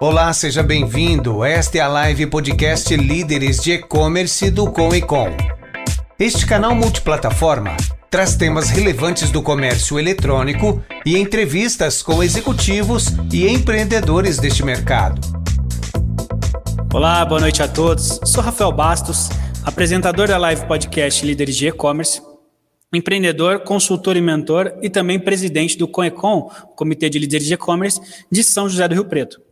Olá, seja bem-vindo. Esta é a live podcast Líderes de E-Commerce do Com e Com. Este canal multiplataforma traz temas relevantes do comércio eletrônico e entrevistas com executivos e empreendedores deste mercado. Olá, boa noite a todos. Sou Rafael Bastos, apresentador da live podcast Líderes de E-Commerce, empreendedor, consultor e mentor e também presidente do CONECOM, Comitê de Líderes de E-Commerce de São José do Rio Preto.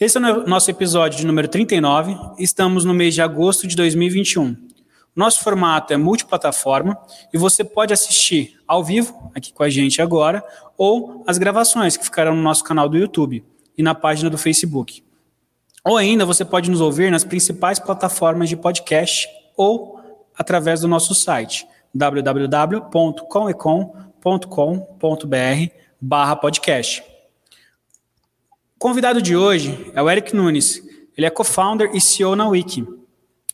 Esse é o nosso episódio de número 39. Estamos no mês de agosto de 2021. Nosso formato é multiplataforma e você pode assistir ao vivo, aqui com a gente agora, ou as gravações que ficarão no nosso canal do YouTube e na página do Facebook. Ou ainda você pode nos ouvir nas principais plataformas de podcast ou através do nosso site www.comecom.com.br barra podcast. Convidado de hoje é o Eric Nunes. Ele é co-founder e CEO na Wiki.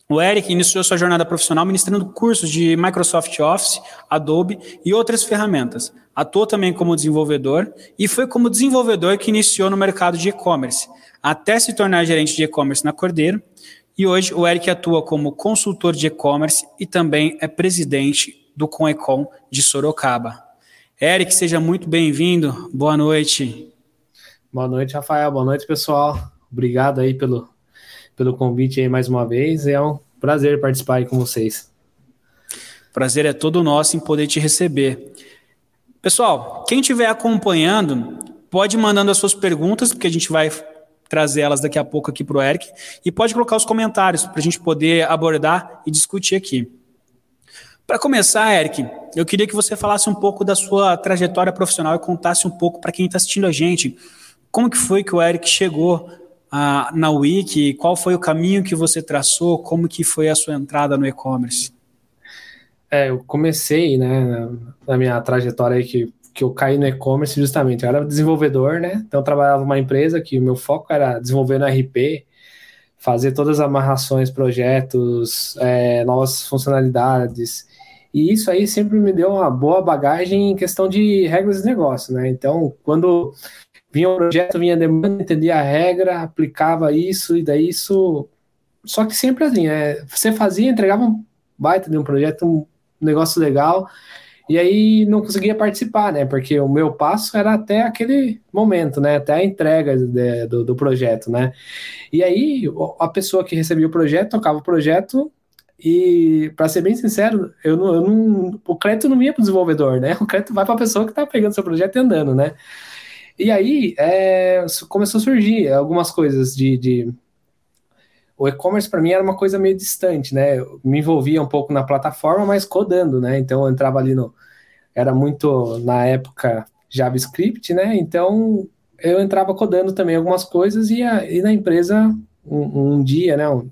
O Eric iniciou sua jornada profissional ministrando cursos de Microsoft Office, Adobe e outras ferramentas. Atuou também como desenvolvedor e foi como desenvolvedor que iniciou no mercado de e-commerce, até se tornar gerente de e-commerce na Cordeiro. E hoje o Eric atua como consultor de e-commerce e também é presidente do Conecom de Sorocaba. Eric, seja muito bem-vindo. Boa noite. Boa noite, Rafael. Boa noite, pessoal. Obrigado aí pelo, pelo convite aí mais uma vez. É um prazer participar aí com vocês. Prazer é todo nosso em poder te receber. Pessoal, quem estiver acompanhando, pode ir mandando as suas perguntas, porque a gente vai trazer elas daqui a pouco aqui para o Eric, e pode colocar os comentários para a gente poder abordar e discutir aqui. Para começar, Eric, eu queria que você falasse um pouco da sua trajetória profissional e contasse um pouco para quem está assistindo a gente como que foi que o Eric chegou ah, na Wiki? Qual foi o caminho que você traçou? Como que foi a sua entrada no e-commerce? É, eu comecei, né, na minha trajetória aí que, que eu caí no e-commerce justamente. Eu era desenvolvedor, né? Então eu trabalhava numa empresa que o meu foco era desenvolver no RP, fazer todas as amarrações, projetos, é, novas funcionalidades. E isso aí sempre me deu uma boa bagagem em questão de regras de negócio, né? Então, quando vinha o projeto, vinha a demanda, entendia a regra, aplicava isso e daí isso. Só que sempre assim, né? Você fazia, entregava um baita de um projeto, um negócio legal, e aí não conseguia participar, né? Porque o meu passo era até aquele momento, né? Até a entrega de, do, do projeto, né? E aí a pessoa que recebia o projeto tocava o projeto e, para ser bem sincero, eu não, eu não, o crédito não ia para o desenvolvedor, né? O crédito vai para a pessoa que está pegando seu projeto e andando, né? E aí é, começou a surgir algumas coisas de. de... O e-commerce para mim era uma coisa meio distante, né? Eu me envolvia um pouco na plataforma, mas codando, né? Então eu entrava ali no. Era muito, na época, JavaScript, né? Então eu entrava codando também algumas coisas e, a, e na empresa, um, um dia, né? Um,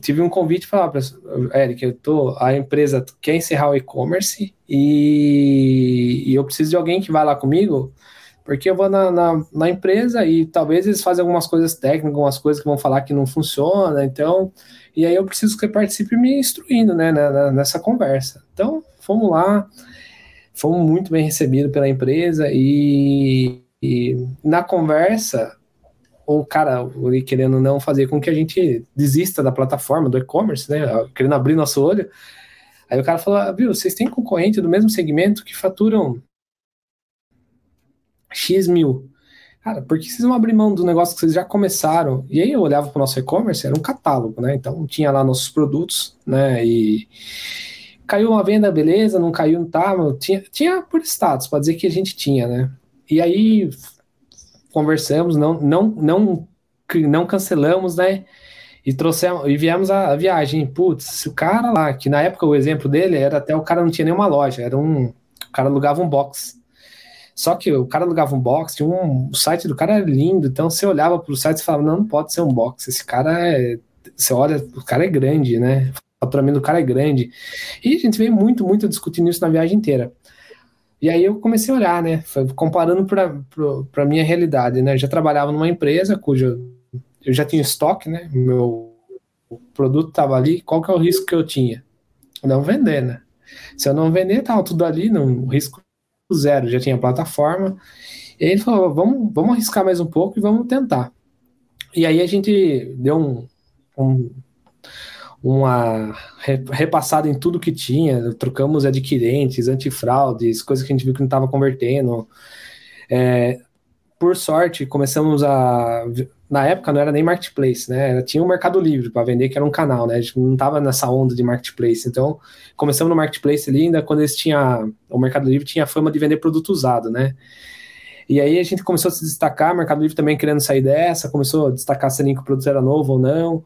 tive um convite para Eric, eu tô, a empresa quer encerrar o e-commerce e, e, eu preciso de alguém que vá lá comigo, porque eu vou na, na, na, empresa e talvez eles fazem algumas coisas técnicas, algumas coisas que vão falar que não funciona, então, e aí eu preciso que participe me instruindo, né, nessa conversa. Então, fomos lá, fomos muito bem recebidos pela empresa e, e na conversa ou cara querendo não fazer com que a gente desista da plataforma do e-commerce, né? Querendo abrir nosso olho. Aí o cara falou: ah, viu, vocês têm concorrente do mesmo segmento que faturam X mil. Cara, por que vocês vão abrir mão do negócio que vocês já começaram? E aí eu olhava para o nosso e-commerce, era um catálogo, né? Então tinha lá nossos produtos, né? E caiu uma venda, beleza, não caiu, não tá, tinha, tinha por status, para dizer que a gente tinha, né? E aí conversamos, não, não, não, não cancelamos, né? E trouxemos e viemos a, a viagem. Putz, o cara lá, que na época o exemplo dele era até o cara não tinha nenhuma loja, era um. O cara alugava um box. Só que o cara alugava um box, tinha um, o site do cara era lindo, então você olhava para o site e falava, não, não pode ser um box, esse cara é. Você olha, o cara é grande, né? O faturamento do cara é grande. E a gente veio muito, muito discutindo isso na viagem inteira. E aí eu comecei a olhar, né? Comparando para a minha realidade, né? Eu já trabalhava numa empresa cuja eu já tinha estoque, né? Meu produto estava ali. Qual que é o risco que eu tinha? Não vender, né? Se eu não vender, estava tudo ali, não, risco zero. Já tinha plataforma E ele falou, vamos, vamos arriscar mais um pouco e vamos tentar. E aí a gente deu um, um uma repassada em tudo que tinha, trocamos adquirentes, antifraudes, coisas que a gente viu que não estava convertendo. É, por sorte, começamos a. Na época não era nem marketplace, né? Tinha um Mercado Livre para vender, que era um canal, né? A gente não estava nessa onda de marketplace. Então, começamos no marketplace ali, ainda quando eles tinham. O Mercado Livre tinha a fama de vender produto usado, né? E aí a gente começou a se destacar, o Mercado Livre também querendo sair dessa, começou a destacar se o produto era novo ou não.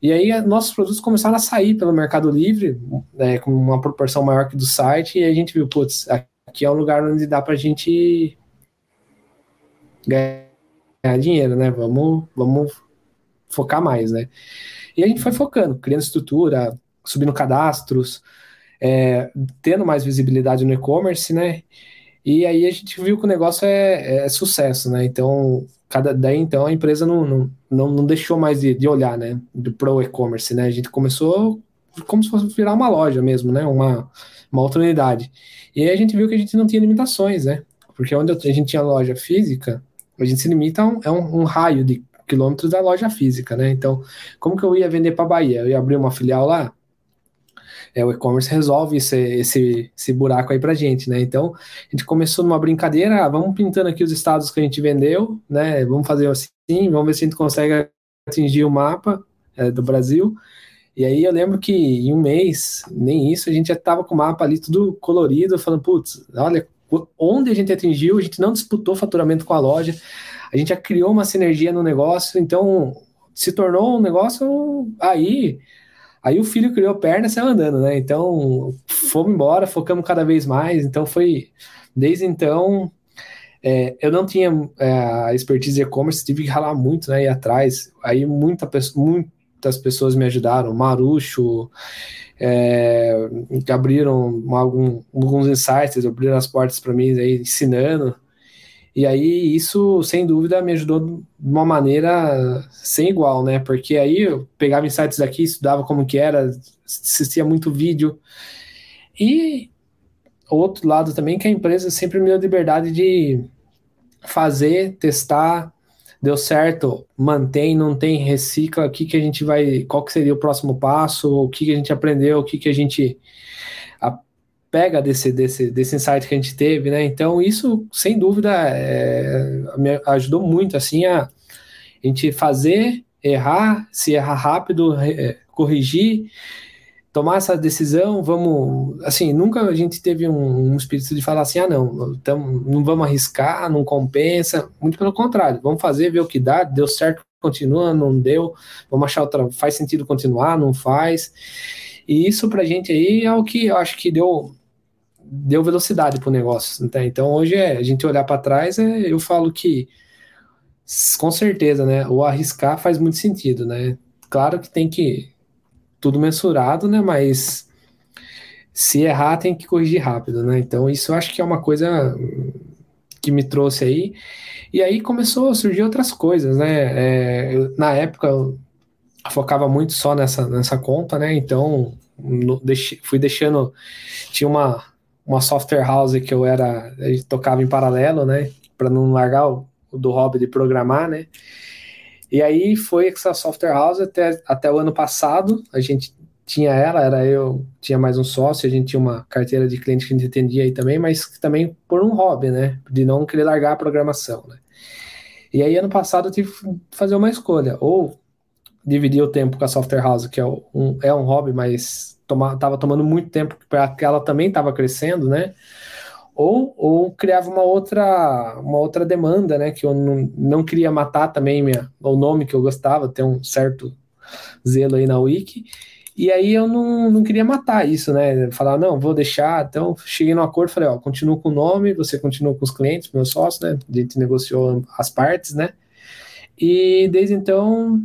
E aí nossos produtos começaram a sair pelo Mercado Livre, né, com uma proporção maior que do site, e a gente viu, putz, aqui é um lugar onde dá para a gente ganhar dinheiro, né? Vamos, vamos focar mais, né? E a gente foi focando, criando estrutura, subindo cadastros, é, tendo mais visibilidade no e-commerce, né? E aí a gente viu que o negócio é, é sucesso, né? Então, cada daí então a empresa não, não, não, não deixou mais de, de olhar, né? Do pro e-commerce, né? A gente começou como se fosse virar uma loja mesmo, né? Uma, uma outra unidade. E aí a gente viu que a gente não tinha limitações, né? Porque onde a gente tinha loja física, a gente se limita a um, é um, um raio de quilômetros da loja física, né? Então, como que eu ia vender para Bahia? Eu ia abrir uma filial lá? É, o e-commerce resolve esse, esse, esse buraco aí para gente, né? Então, a gente começou numa brincadeira, ah, vamos pintando aqui os estados que a gente vendeu, né? Vamos fazer assim, vamos ver se a gente consegue atingir o mapa é, do Brasil. E aí eu lembro que em um mês, nem isso, a gente já estava com o mapa ali tudo colorido, falando, putz, olha, onde a gente atingiu, a gente não disputou faturamento com a loja, a gente já criou uma sinergia no negócio, então se tornou um negócio aí Aí o filho criou perna e saiu andando, né? Então fomos embora, focamos cada vez mais. Então foi. Desde então, é, eu não tinha é, expertise e-commerce, tive que ralar muito, né? Ir atrás. Aí muita, muitas pessoas me ajudaram. Marucho, é, abriram algum, alguns insights, abriram as portas para mim aí, ensinando. E aí isso, sem dúvida, me ajudou de uma maneira sem igual, né? Porque aí eu pegava insights daqui, estudava como que era, assistia muito vídeo. E outro lado também que a empresa sempre me deu liberdade de fazer, testar, deu certo, mantém, não tem, recicla, o que que a gente vai, qual que seria o próximo passo, o que que a gente aprendeu, o que que a gente pega desse, desse, desse insight que a gente teve, né? Então, isso, sem dúvida, é, me ajudou muito, assim, a, a gente fazer, errar, se errar rápido, é, corrigir, tomar essa decisão, vamos, assim, nunca a gente teve um, um espírito de falar assim, ah, não, então, não vamos arriscar, não compensa, muito pelo contrário, vamos fazer, ver o que dá, deu certo, continua, não deu, vamos achar outra, faz sentido continuar, não faz, e isso pra gente aí é o que eu acho que deu deu velocidade pro negócio. Tá? Então hoje é a gente olhar para trás, é, eu falo que com certeza, né? O arriscar faz muito sentido, né? Claro que tem que tudo mensurado, né? Mas se errar tem que corrigir rápido, né? Então isso eu acho que é uma coisa que me trouxe aí. E aí começou a surgir outras coisas, né? É, eu, na época focava muito só nessa, nessa conta, né? Então no, fui deixando. Tinha uma, uma software house que eu era, eu tocava em paralelo, né, para não largar o, o, do hobby de programar, né. E aí foi essa software house até, até o ano passado, a gente tinha ela, era eu, tinha mais um sócio, a gente tinha uma carteira de cliente que a gente atendia aí também, mas também por um hobby, né, de não querer largar a programação, né. E aí ano passado eu tive que fazer uma escolha, ou dividir o tempo com a software house, que é um, é um hobby, mas toma, tava tomando muito tempo para que ela também estava crescendo, né? Ou, ou criava uma outra, uma outra demanda, né? Que eu não, não queria matar também minha, o nome que eu gostava, ter um certo zelo aí na Wiki. E aí eu não, não queria matar isso, né? Falar, não, vou deixar. Então, cheguei no acordo, falei, ó, continuo com o nome, você continua com os clientes, meus sócios, né? A gente negociou as partes, né? E desde então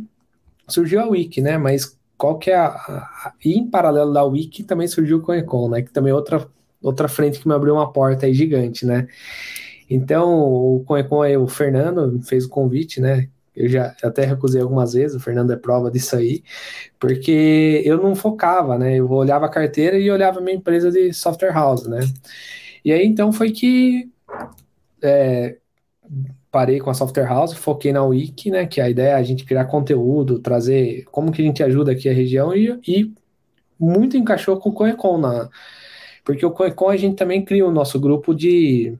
surgiu a Wiki, né? Mas qual que é a, a, e em paralelo da Wiki também surgiu o CoinCon, né, que também é outra, outra frente que me abriu uma porta aí gigante, né, então o CoinCon aí, o Fernando fez o convite, né, eu já até recusei algumas vezes, o Fernando é prova disso aí, porque eu não focava, né, eu olhava a carteira e olhava a minha empresa de software house, né, e aí então foi que é, parei com a Software House, foquei na Wiki, né? Que a ideia é a gente criar conteúdo, trazer como que a gente ajuda aqui a região e, e muito encaixou com o Coecon na porque o Coecon a gente também cria o nosso grupo de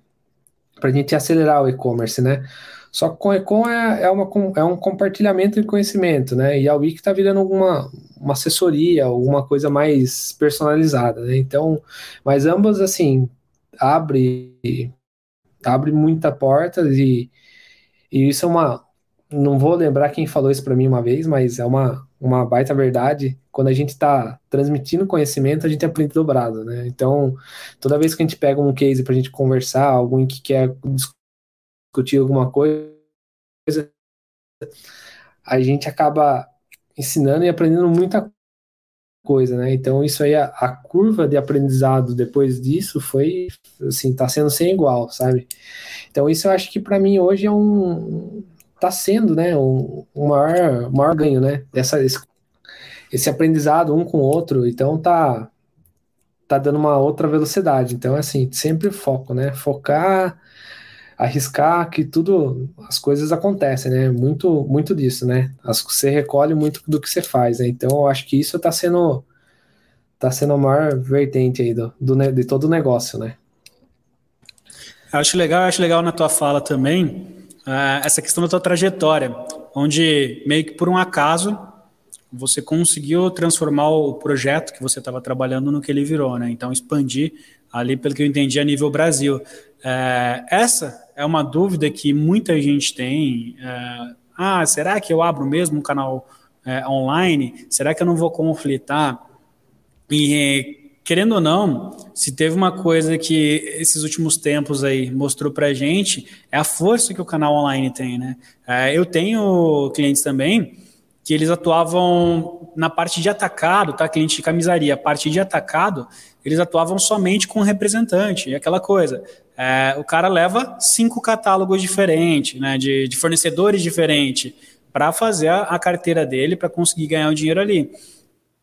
para a gente acelerar o e-commerce, né? Só que o Coecon é, é, uma, é um compartilhamento de conhecimento, né? E a Wiki está virando alguma uma assessoria, alguma coisa mais personalizada, né? Então, mas ambas assim abre abre muita porta e, e isso é uma não vou lembrar quem falou isso para mim uma vez, mas é uma, uma baita verdade. Quando a gente está transmitindo conhecimento, a gente aprende dobrado, né? Então, toda vez que a gente pega um case para a gente conversar, alguém que quer discutir alguma coisa, a gente acaba ensinando e aprendendo muita coisa, né? Então isso aí a, a, curva de aprendizado depois disso foi assim, tá sendo sem igual, sabe? Então isso eu acho que para mim hoje é um tá sendo, né, um, um maior, maior ganho, né? Essa esse, esse aprendizado um com o outro, então tá tá dando uma outra velocidade. Então assim, sempre foco, né? Focar arriscar que tudo, as coisas acontecem, né? Muito, muito disso, né? As, você recolhe muito do que você faz, né? Então, eu acho que isso está sendo, tá sendo a maior vertente aí do, do, de todo o negócio, né? acho legal, acho legal na tua fala também uh, essa questão da tua trajetória, onde meio que por um acaso você conseguiu transformar o projeto que você estava trabalhando no que ele virou, né? Então expandir ali, pelo que eu entendi, a nível Brasil. É, essa é uma dúvida que muita gente tem. É, ah, será que eu abro mesmo um canal é, online? Será que eu não vou conflitar? E querendo ou não, se teve uma coisa que esses últimos tempos aí mostrou pra gente, é a força que o canal online tem, né? É, eu tenho clientes também que eles atuavam na parte de atacado, tá? Cliente de camisaria, parte de atacado, eles atuavam somente com representante, e aquela coisa. É, o cara leva cinco catálogos diferentes, né, de, de fornecedores diferentes, para fazer a, a, carteira dele, para conseguir ganhar o dinheiro ali.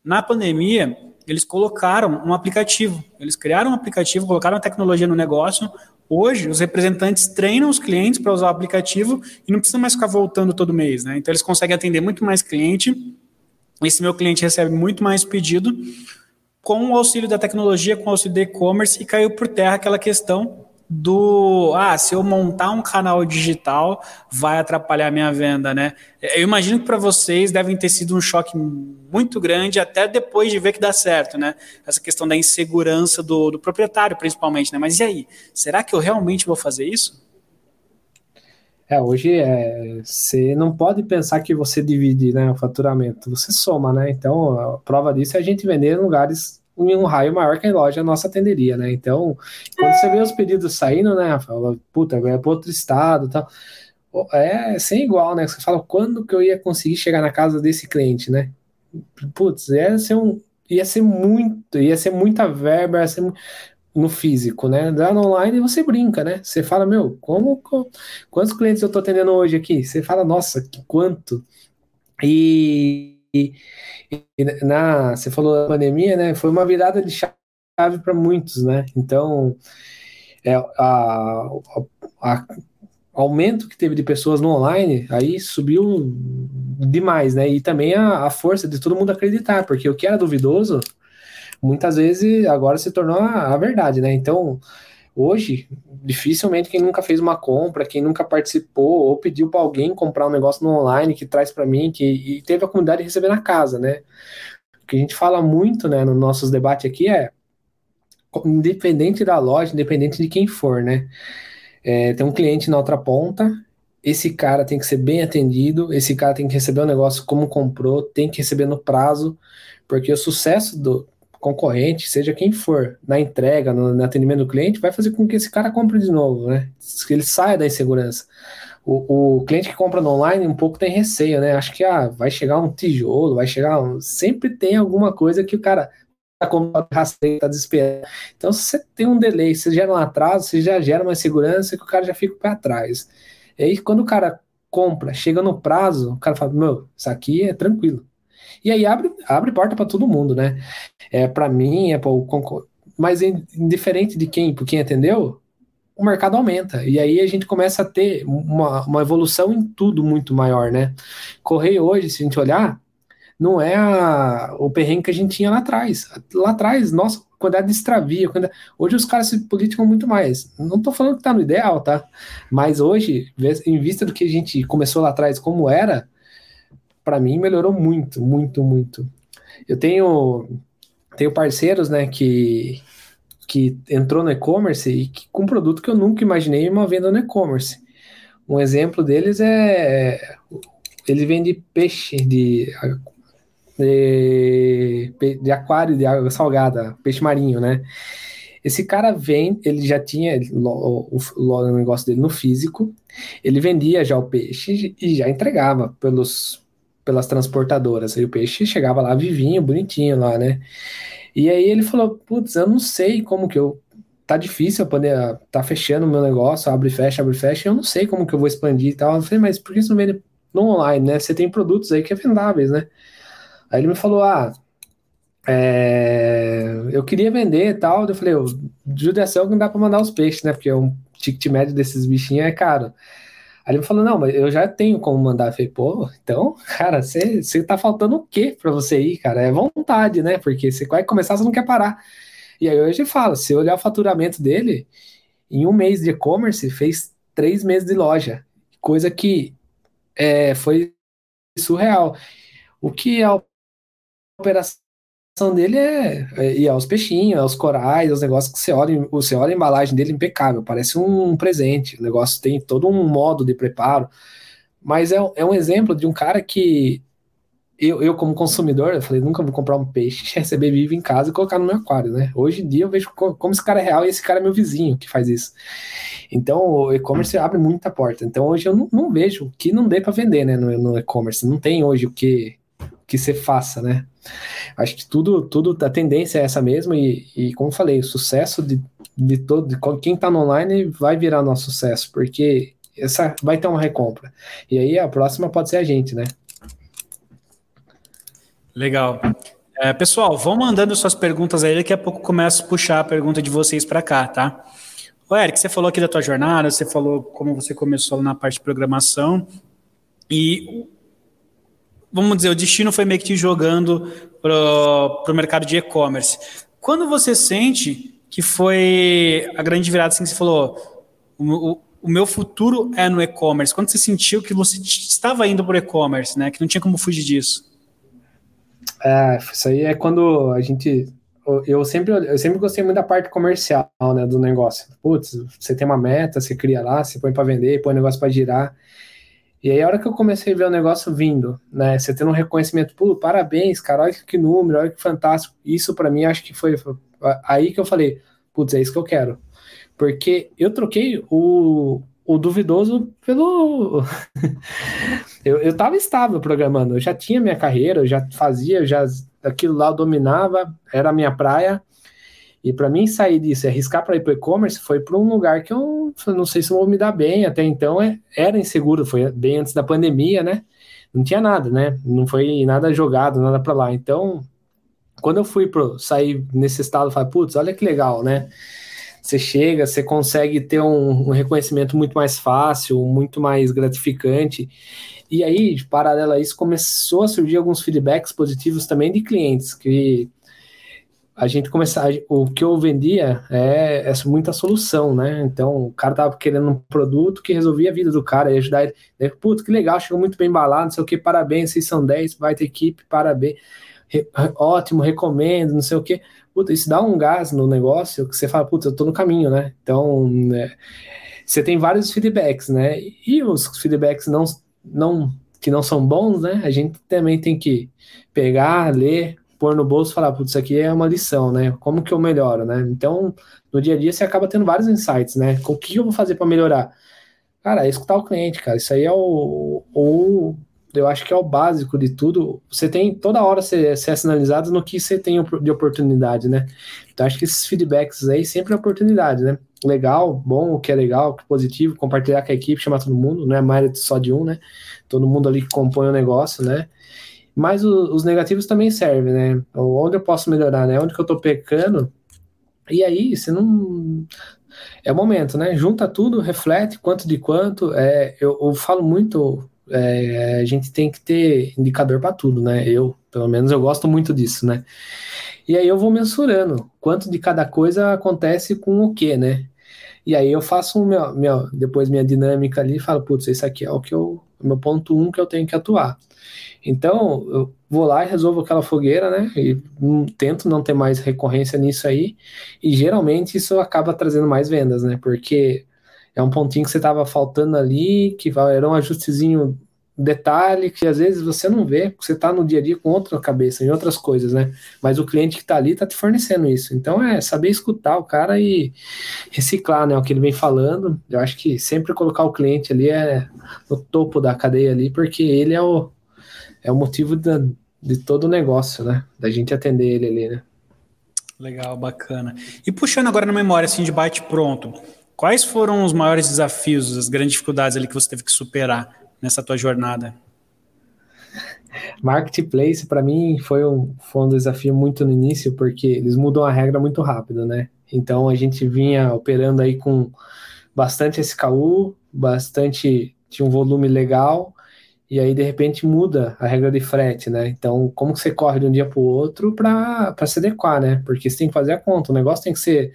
Na pandemia, eles colocaram um aplicativo, eles criaram um aplicativo, colocaram a tecnologia no negócio. Hoje, os representantes treinam os clientes para usar o aplicativo e não precisa mais ficar voltando todo mês, né? Então, eles conseguem atender muito mais cliente. Esse meu cliente recebe muito mais pedido com o auxílio da tecnologia, com o auxílio do e-commerce, e caiu por terra aquela questão do ah, se eu montar um canal digital vai atrapalhar minha venda, né? Eu imagino que para vocês devem ter sido um choque muito grande até depois de ver que dá certo, né? Essa questão da insegurança do, do proprietário, principalmente, né? Mas e aí? Será que eu realmente vou fazer isso? É, hoje é, você não pode pensar que você divide né, o faturamento, você soma, né? Então, a prova disso é a gente vender em lugares em um raio maior que a loja nossa atenderia, né? Então, quando você vê os pedidos saindo, né, fala, puta, é para outro estado tal. É sem igual, né? Você fala, quando que eu ia conseguir chegar na casa desse cliente, né? Putz, ia ser um. Ia ser muito, ia ser muita verba, ia ser no físico, né? Lá no online você brinca, né? Você fala, meu, como, como quantos clientes eu tô atendendo hoje aqui? Você fala, nossa, que quanto? E, e, na, você falou da pandemia, né? Foi uma virada de chave para muitos, né? Então, é, a, a, aumento que teve de pessoas no online, aí subiu demais, né? E também a, a força de todo mundo acreditar, porque o que era duvidoso, muitas vezes agora se tornou a, a verdade, né? Então, Hoje, dificilmente quem nunca fez uma compra, quem nunca participou ou pediu para alguém comprar um negócio no online que traz para mim, que e teve a comunidade receber na casa, né? O que a gente fala muito, né, nos nossos debates aqui é independente da loja, independente de quem for, né? É, tem um cliente na outra ponta, esse cara tem que ser bem atendido, esse cara tem que receber o negócio como comprou, tem que receber no prazo, porque o sucesso do, concorrente, seja quem for, na entrega, no, no, atendimento do cliente, vai fazer com que esse cara compre de novo, né? Que ele saia da insegurança. O, o cliente que compra no online um pouco tem receio, né? Acho que ah, vai chegar um tijolo, vai chegar um... Sempre tem alguma coisa que o cara tá comprando rastreio, tá desesperado. Então, se você tem um delay, você gera um atraso, você já gera uma insegurança que o cara já fica para trás. E aí, quando o cara compra, chega no prazo, o cara fala, meu, isso aqui é tranquilo. E aí abre, abre porta para todo mundo, né? É para mim, é para o mas indiferente de quem, por quem atendeu, o mercado aumenta. E aí a gente começa a ter uma, uma evolução em tudo muito maior, né? Correio hoje, se a gente olhar, não é a, o perrengue que a gente tinha lá atrás. Lá atrás, nossa, quantidade de extravia. Hoje os caras se politicam muito mais. Não estou falando que está no ideal, tá? Mas hoje, em vista do que a gente começou lá atrás, como era, para mim melhorou muito, muito, muito. Eu tenho, tenho parceiros, né, que, que entrou no e-commerce e que, com um produto que eu nunca imaginei uma venda no e-commerce. Um exemplo deles é ele vende peixe de de, de aquário de água salgada, peixe marinho, né? Esse cara vem, ele já tinha o, o, o, negócio dele no físico, ele vendia já o peixe e já entregava pelos, pelas transportadoras. Aí o peixe chegava lá vivinho, bonitinho lá, né? E aí ele falou: Putz, eu não sei como que eu. Tá difícil eu poder. Tá fechando o meu negócio, abre e fecha, abre e fecha, eu não sei como que eu vou expandir e tal. Eu falei, mas por que você não vende no online, né? Você tem produtos aí que é vendáveis, né? Aí ele me falou: Ah, é, eu queria vender e tal. Eu falei: Judiação que não dá para mandar os peixes, né? Porque um ticket médio desses bichinhos é caro. Aí ele me falou: Não, mas eu já tenho como mandar. Eu falei: Pô, então, cara, você tá faltando o quê para você ir, cara? É vontade, né? Porque você vai começar, você não quer parar. E aí hoje fala: se olhar o faturamento dele, em um mês de e-commerce, fez três meses de loja. Coisa que é, foi surreal. O que é o operação dele é, é ir aos peixinhos, aos corais, aos negócios que você olha, você olha a embalagem dele impecável, parece um presente. O negócio tem todo um modo de preparo. Mas é, é um exemplo de um cara que eu, eu, como consumidor, eu falei, nunca vou comprar um peixe, receber vivo em casa e colocar no meu aquário, né? Hoje em dia eu vejo como esse cara é real e esse cara é meu vizinho que faz isso. Então o e-commerce abre muita porta. Então hoje eu não, não vejo que não dê para vender, né, no, no e-commerce. Não tem hoje o que que você faça, né? Acho que tudo, tudo, a tendência é essa mesmo, e, e como falei, o sucesso de, de todo, de quem está no online vai virar nosso sucesso, porque essa vai ter uma recompra. E aí a próxima pode ser a gente, né? Legal. É, pessoal, vão mandando suas perguntas aí, daqui a pouco começo a puxar a pergunta de vocês para cá, tá? O Eric, você falou aqui da tua jornada, você falou como você começou na parte de programação, e vamos dizer, o destino foi meio que te jogando para o mercado de e-commerce. Quando você sente que foi a grande virada, assim que você falou, o, o, o meu futuro é no e-commerce, quando você sentiu que você estava indo para o e-commerce, né, que não tinha como fugir disso? É, isso aí é quando a gente eu sempre, eu sempre gostei muito da parte comercial, né, do negócio. Putz, você tem uma meta, você cria lá, você põe para vender, põe o negócio para girar. E aí, a hora que eu comecei a ver o negócio vindo, né? Você tendo um reconhecimento, pô, parabéns, cara, olha que número, olha que fantástico. Isso para mim, acho que foi, aí que eu falei, putz, é isso que eu quero. Porque eu troquei o, o duvidoso pelo. eu, eu tava estável programando, eu já tinha minha carreira, eu já fazia, já aquilo lá eu dominava, era a minha praia. E para mim sair disso, arriscar para ir para e-commerce, foi para um lugar que eu não sei se vou me dar bem. Até então é, era inseguro, foi bem antes da pandemia, né? Não tinha nada, né? Não foi nada jogado, nada para lá. Então, quando eu fui pro sair nesse estado, eu falei, putz, olha que legal, né? Você chega, você consegue ter um, um reconhecimento muito mais fácil, muito mais gratificante. E aí, paralelo a isso, começou a surgir alguns feedbacks positivos também de clientes que a gente começar, o que eu vendia é, é muita solução, né? Então, o cara tava querendo um produto que resolvia a vida do cara e ajudar ele. Né? Putz, que legal, chegou muito bem embalado, não sei o que, parabéns, vocês são 10, vai ter equipe, parabéns, Re, ótimo, recomendo, não sei o que. Putz, isso dá um gás no negócio que você fala, putz, eu tô no caminho, né? Então, né, você tem vários feedbacks, né? E os feedbacks não, não, que não são bons, né? A gente também tem que pegar, ler, pôr no bolso e falar, putz, isso aqui é uma lição, né? Como que eu melhoro, né? Então, no dia a dia você acaba tendo vários insights, né? O que eu vou fazer para melhorar? Cara, é escutar o cliente, cara. Isso aí é o, o eu acho que é o básico de tudo. Você tem toda hora ser, ser sinalizado no que você tem de oportunidade, né? Então acho que esses feedbacks aí sempre é oportunidade, né? Legal, bom, o que é legal, o que é positivo, compartilhar com a equipe, chamar todo mundo, não é mais só de um, né? Todo mundo ali que compõe o negócio, né? Mas o, os negativos também servem, né? Onde eu posso melhorar, né? Onde que eu tô pecando, E aí, você não. É o momento, né? Junta tudo, reflete quanto de quanto. É, eu, eu falo muito, é, a gente tem que ter indicador para tudo, né? Eu, pelo menos, eu gosto muito disso, né? E aí eu vou mensurando quanto de cada coisa acontece com o que, né? E aí eu faço meu, meu, depois minha dinâmica ali e falo, putz, esse aqui é o que eu, meu ponto um que eu tenho que atuar. Então, eu vou lá e resolvo aquela fogueira, né? E tento não ter mais recorrência nisso aí. E geralmente isso acaba trazendo mais vendas, né? Porque é um pontinho que você estava faltando ali, que era um ajustezinho detalhe que às vezes você não vê, você está no dia a dia com outra cabeça, em outras coisas, né? Mas o cliente que está ali está te fornecendo isso. Então é saber escutar o cara e reciclar, né? O que ele vem falando. Eu acho que sempre colocar o cliente ali é no topo da cadeia ali, porque ele é o, é o motivo da, de todo o negócio, né? Da gente atender ele ali, né? Legal, bacana. E puxando agora na memória, assim, de bate pronto, quais foram os maiores desafios, as grandes dificuldades ali que você teve que superar nessa tua jornada? Marketplace, para mim, foi um, foi um desafio muito no início, porque eles mudam a regra muito rápido, né? Então, a gente vinha operando aí com bastante SKU, bastante, tinha um volume legal, e aí, de repente, muda a regra de frete, né? Então, como que você corre de um dia para o outro para se adequar, né? Porque você tem que fazer a conta, o negócio tem que ser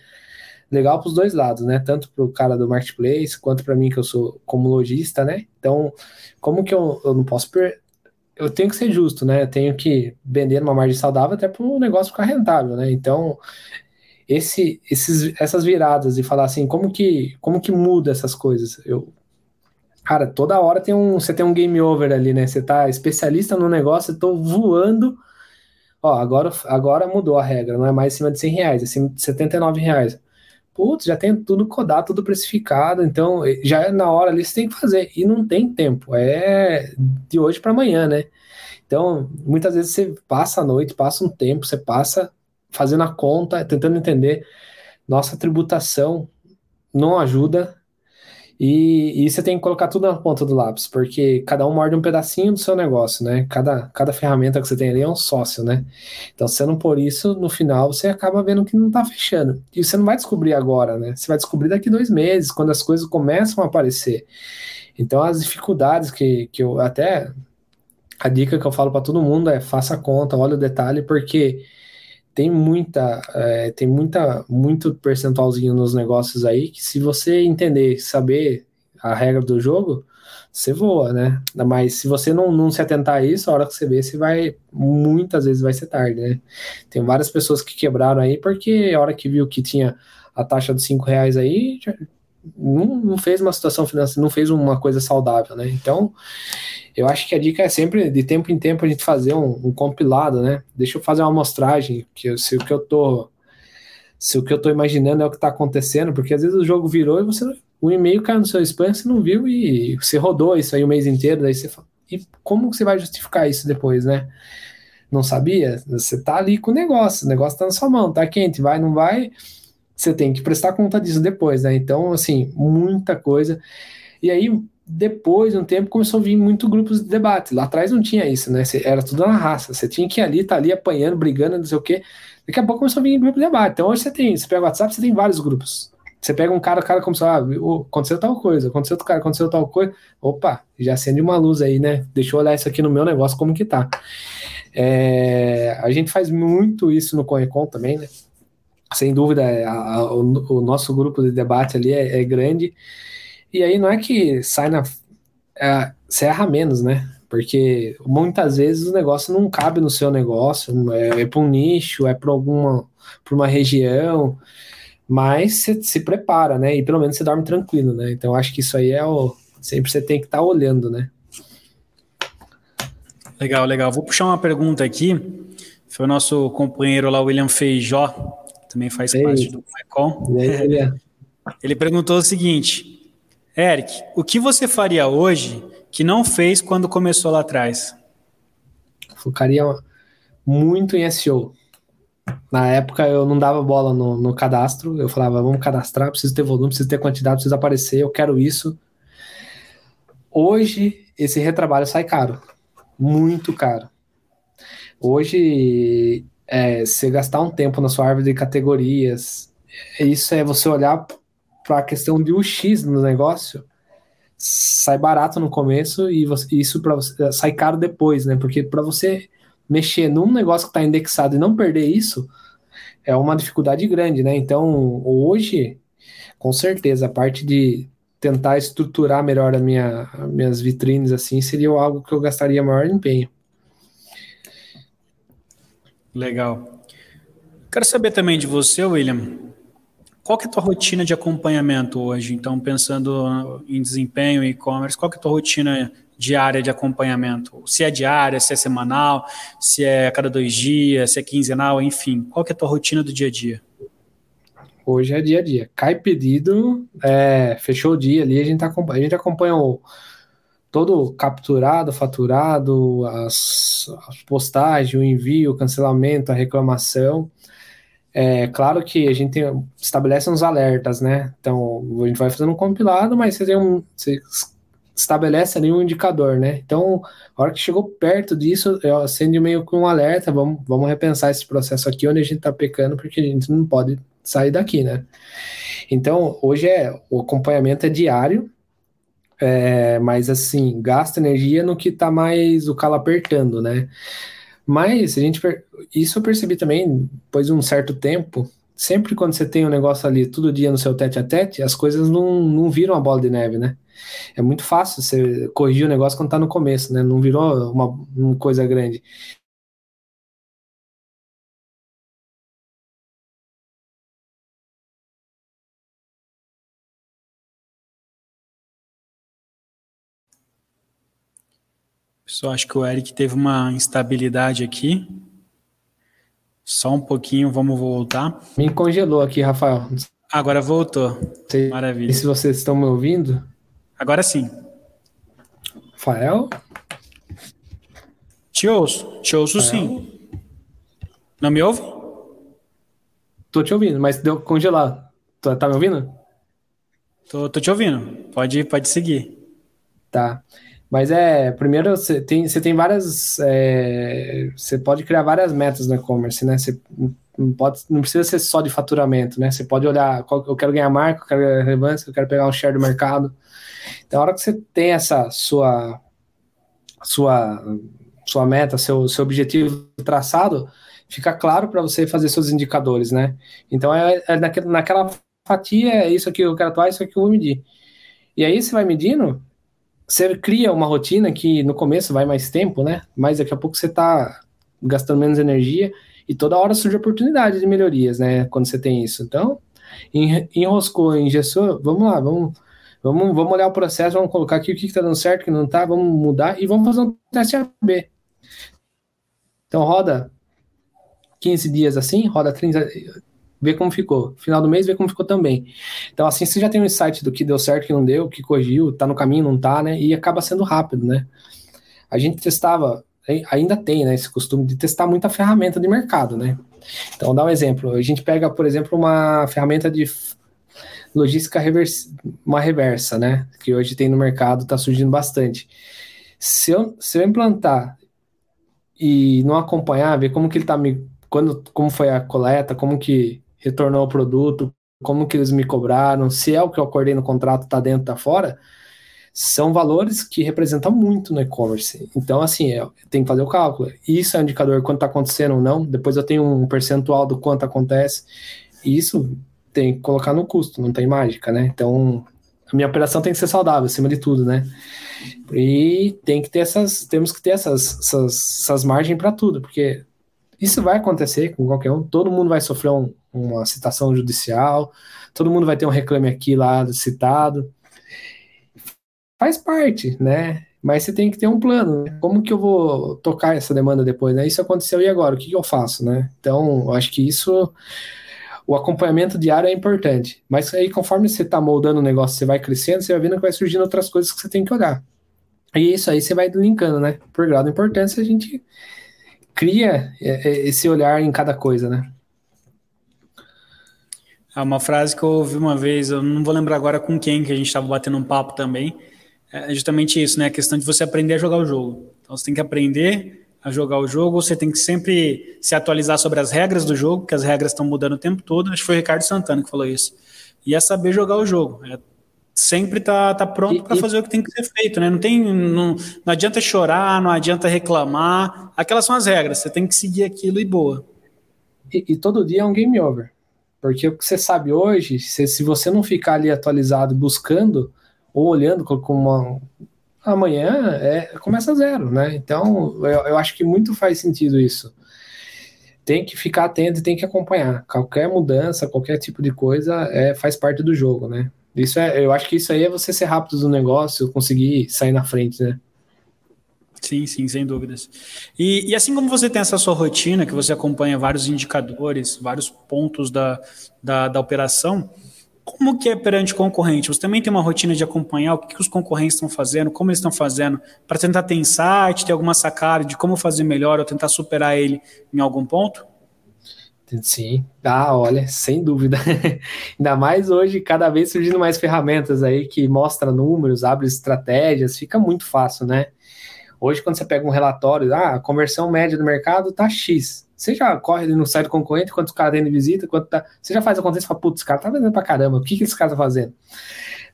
legal para os dois lados, né? Tanto para o cara do marketplace quanto para mim que eu sou como lojista, né? Então, como que eu, eu não posso per... eu tenho que ser justo, né? Eu tenho que vender uma margem saudável até para o negócio ficar rentável, né? Então, esse, esses, essas viradas e falar assim, como que como que muda essas coisas? Eu Cara, toda hora tem um, você tem um game over ali, né? Você tá especialista no negócio, eu tô voando. Ó, agora, agora mudou a regra, não é mais acima de 100 reais, é acima de 79 reais putz, já tem tudo codado, tudo precificado, então já é na hora ali você tem que fazer, e não tem tempo, é de hoje para amanhã, né? Então, muitas vezes você passa a noite, passa um tempo, você passa fazendo a conta, tentando entender, nossa tributação não ajuda, e, e, você tem que colocar tudo na ponta do lápis, porque cada um morde um pedacinho do seu negócio, né? Cada, cada ferramenta que você tem ali é um sócio, né? Então, se você não pôr isso, no final você acaba vendo que não tá fechando. E você não vai descobrir agora, né? Você vai descobrir daqui dois meses, quando as coisas começam a aparecer. Então, as dificuldades que, que eu até. A dica que eu falo para todo mundo é faça a conta, olha o detalhe, porque tem muita, é, tem muita, muito percentualzinho nos negócios aí que se você entender, saber a regra do jogo, você voa, né? Mas se você não, não se atentar a isso, a hora que você vê, você vai, muitas vezes vai ser tarde, né? Tem várias pessoas que quebraram aí porque a hora que viu que tinha a taxa de cinco reais aí, não, não fez uma situação financeira, não fez uma coisa saudável, né? Então, eu acho que a dica é sempre, de tempo em tempo, a gente fazer um, um compilado, né? Deixa eu fazer uma amostragem, que se o que eu tô se o que eu tô imaginando é o que tá acontecendo, porque às vezes o jogo virou e você o e-mail caiu no seu spam, você não viu e você rodou isso aí o mês inteiro, daí você fala, e como você vai justificar isso depois, né? Não sabia? Você tá ali com o negócio, o negócio tá na sua mão, tá quente, vai, não vai, você tem que prestar conta disso depois, né? Então, assim, muita coisa. E aí, depois de um tempo começou a vir muito grupos de debate. Lá atrás não tinha isso, né? Era tudo na raça. Você tinha que ir ali, tá ali apanhando, brigando, não sei o quê. Daqui a pouco começou a vir grupo de debate. Então hoje você tem, você pega o WhatsApp, você tem vários grupos. Você pega um cara, o cara começou, ah, aconteceu tal coisa, aconteceu outro cara, aconteceu tal coisa. Opa, já acende uma luz aí, né? Deixa eu olhar isso aqui no meu negócio, como que tá. É, a gente faz muito isso no Conecon também, né? Sem dúvida, a, a, o, o, nosso grupo de debate ali é, é grande. E aí não é que sai na. É, você erra menos, né? Porque muitas vezes o negócio não cabe no seu negócio, é, é para um nicho, é para alguma para uma região, mas você se prepara, né? E pelo menos você dorme tranquilo, né? Então acho que isso aí é o. Sempre você tem que estar tá olhando, né? Legal, legal. Vou puxar uma pergunta aqui. Foi o nosso companheiro lá, William Feijó, também faz Ei. parte do FECOM. Ele perguntou o seguinte: Eric, o que você faria hoje que não fez quando começou lá atrás? Focaria muito em SEO. Na época eu não dava bola no, no, cadastro, eu falava, vamos cadastrar, preciso ter volume, preciso ter quantidade, preciso aparecer, eu quero isso. Hoje esse retrabalho sai caro, muito caro. Hoje, é, você gastar um tempo na sua árvore de categorias, isso é você olhar para a questão de UX no negócio, sai barato no começo e você, isso para sai caro depois, né? Porque para você mexer num negócio que está indexado e não perder isso é uma dificuldade grande, né? Então, hoje, com certeza, a parte de tentar estruturar melhor a minha, minhas vitrines assim seria algo que eu gastaria maior empenho. Legal. Quero saber também de você, William. Qual que é a tua rotina de acompanhamento hoje? Então, pensando em desempenho e e-commerce, qual que é a tua rotina diária de acompanhamento? Se é diária, se é semanal, se é a cada dois dias, se é quinzenal, enfim. Qual que é a tua rotina do dia a dia? Hoje é dia a dia. Cai pedido, é, fechou o dia ali, a gente, acompanha, a gente acompanha o, todo capturado, faturado, as, as postagens, o envio, o cancelamento, a reclamação. É claro que a gente tem, estabelece uns alertas, né? Então, a gente vai fazendo um compilado, mas você, tem um, você estabelece ali um indicador, né? Então, a hora que chegou perto disso, eu acende meio com um alerta, vamos, vamos repensar esse processo aqui onde a gente está pecando, porque a gente não pode sair daqui, né? Então, hoje é o acompanhamento é diário, é, mas assim, gasta energia no que está mais o calo apertando, né? Mas a gente isso eu percebi também depois de um certo tempo. Sempre quando você tem um negócio ali todo dia no seu tete a tete, as coisas não, não viram a bola de neve, né? É muito fácil você corrigir o negócio quando tá no começo, né? Não virou uma, uma coisa grande. Pessoal, acho que o Eric teve uma instabilidade aqui. Só um pouquinho, vamos voltar. Me congelou aqui, Rafael. Agora voltou. Sei, Maravilha. E se vocês estão me ouvindo? Agora sim. Rafael? Te ouço. Te ouço Rafael? sim. Não me ouve? Tô te ouvindo, mas deu congelado. Tá, tá me ouvindo? Tô, tô te ouvindo. Pode, pode seguir. Tá. Mas é, primeiro você tem, você tem várias. É, você pode criar várias metas no e-commerce, né? Você não, pode, não precisa ser só de faturamento, né? Você pode olhar, qual, eu quero ganhar marca, eu quero ganhar relevância, eu quero pegar um share do mercado. Então, a hora que você tem essa sua sua sua meta, seu, seu objetivo traçado, fica claro para você fazer seus indicadores, né? Então, é, é naquela, naquela fatia, é isso aqui eu quero atuar, isso aqui eu vou medir. E aí você vai medindo, você cria uma rotina que no começo vai mais tempo, né? Mas daqui a pouco você está gastando menos energia e toda hora surge oportunidade de melhorias, né? Quando você tem isso. Então, enroscou, engessou, vamos lá, vamos, vamos, vamos olhar o processo, vamos colocar aqui o que está dando certo, o que não está, vamos mudar e vamos fazer um teste AB. Então, roda 15 dias assim, roda 30, ver como ficou. Final do mês, ver como ficou também. Então, assim, você já tem um insight do que deu certo, que não deu, que corrigiu, tá no caminho, não tá, né? E acaba sendo rápido, né? A gente testava, ainda tem, né, esse costume de testar muita ferramenta de mercado, né? Então, dá um exemplo. A gente pega, por exemplo, uma ferramenta de logística reversa, uma reversa, né? Que hoje tem no mercado, tá surgindo bastante. Se eu, se eu implantar e não acompanhar, ver como que ele tá me quando como foi a coleta, como que retornou o produto, como que eles me cobraram, se é o que eu acordei no contrato, está dentro, está fora, são valores que representam muito no e-commerce. Então, assim, eu tenho que fazer o cálculo. Isso é um indicador quanto está acontecendo ou não. Depois eu tenho um percentual do quanto acontece. E isso tem que colocar no custo, não tem mágica, né? Então, a minha operação tem que ser saudável, acima de tudo, né? E tem que ter essas, temos que ter essas, essas, essas margens para tudo, porque isso vai acontecer com qualquer um, todo mundo vai sofrer um, uma citação judicial, todo mundo vai ter um reclame aqui lá citado. Faz parte, né? Mas você tem que ter um plano. Né? Como que eu vou tocar essa demanda depois, né? Isso aconteceu e agora? O que, eu faço, né? Então, eu acho que isso o acompanhamento diário é importante. Mas aí, conforme você está moldando o negócio, você vai crescendo, você vai vendo que vai surgindo outras coisas que você tem que olhar. E isso aí você vai linkando, né? Por grau de importância, a gente cria é, é, esse olhar em cada coisa, né? É uma frase que eu ouvi uma vez, eu não vou lembrar agora com quem, que a gente estava batendo um papo também, é justamente isso, né? A questão de você aprender a jogar o jogo. Então você tem que aprender a jogar o jogo, você tem que sempre se atualizar sobre as regras do jogo, que as regras estão mudando o tempo todo. Acho que foi o Ricardo Santana que falou isso. E é saber jogar o jogo. É sempre tá, tá pronto para fazer o que tem que ser feito, né? Não tem, não, não adianta chorar, não adianta reclamar. Aquelas são as regras. Você tem que seguir aquilo e boa. E, e todo dia é um game over. Porque o que você sabe hoje, se, se você não ficar ali atualizado buscando ou olhando com uma, amanhã é, começa zero, né? Então, eu, eu acho que muito faz sentido isso. Tem que ficar atento e tem que acompanhar. Qualquer mudança, qualquer tipo de coisa é, faz parte do jogo, né? Isso é, eu acho que isso aí é você ser rápido no negócio, conseguir sair na frente, né? Sim, sim, sem dúvidas. E, e, assim como você tem essa sua rotina, que você acompanha vários indicadores, vários pontos da, da, da operação, como que é perante concorrente? Você também tem uma rotina de acompanhar o que, que os concorrentes estão fazendo, como eles estão fazendo, para tentar ter insight, ter alguma sacada de como fazer melhor ou tentar superar ele em algum ponto? Sim, ah, olha, sem dúvida. Ainda mais hoje, cada vez surgindo mais ferramentas aí que mostra números, abre estratégias, fica muito fácil, né? Hoje, quando você pega um relatório, ah, a conversão média do mercado tá X. Você já corre no site concorrente, quantos caras tem de visita, quanto tá. Você já faz a conta e fala, putz, esse cara tá vendendo pra caramba, o que, que esse cara tá fazendo?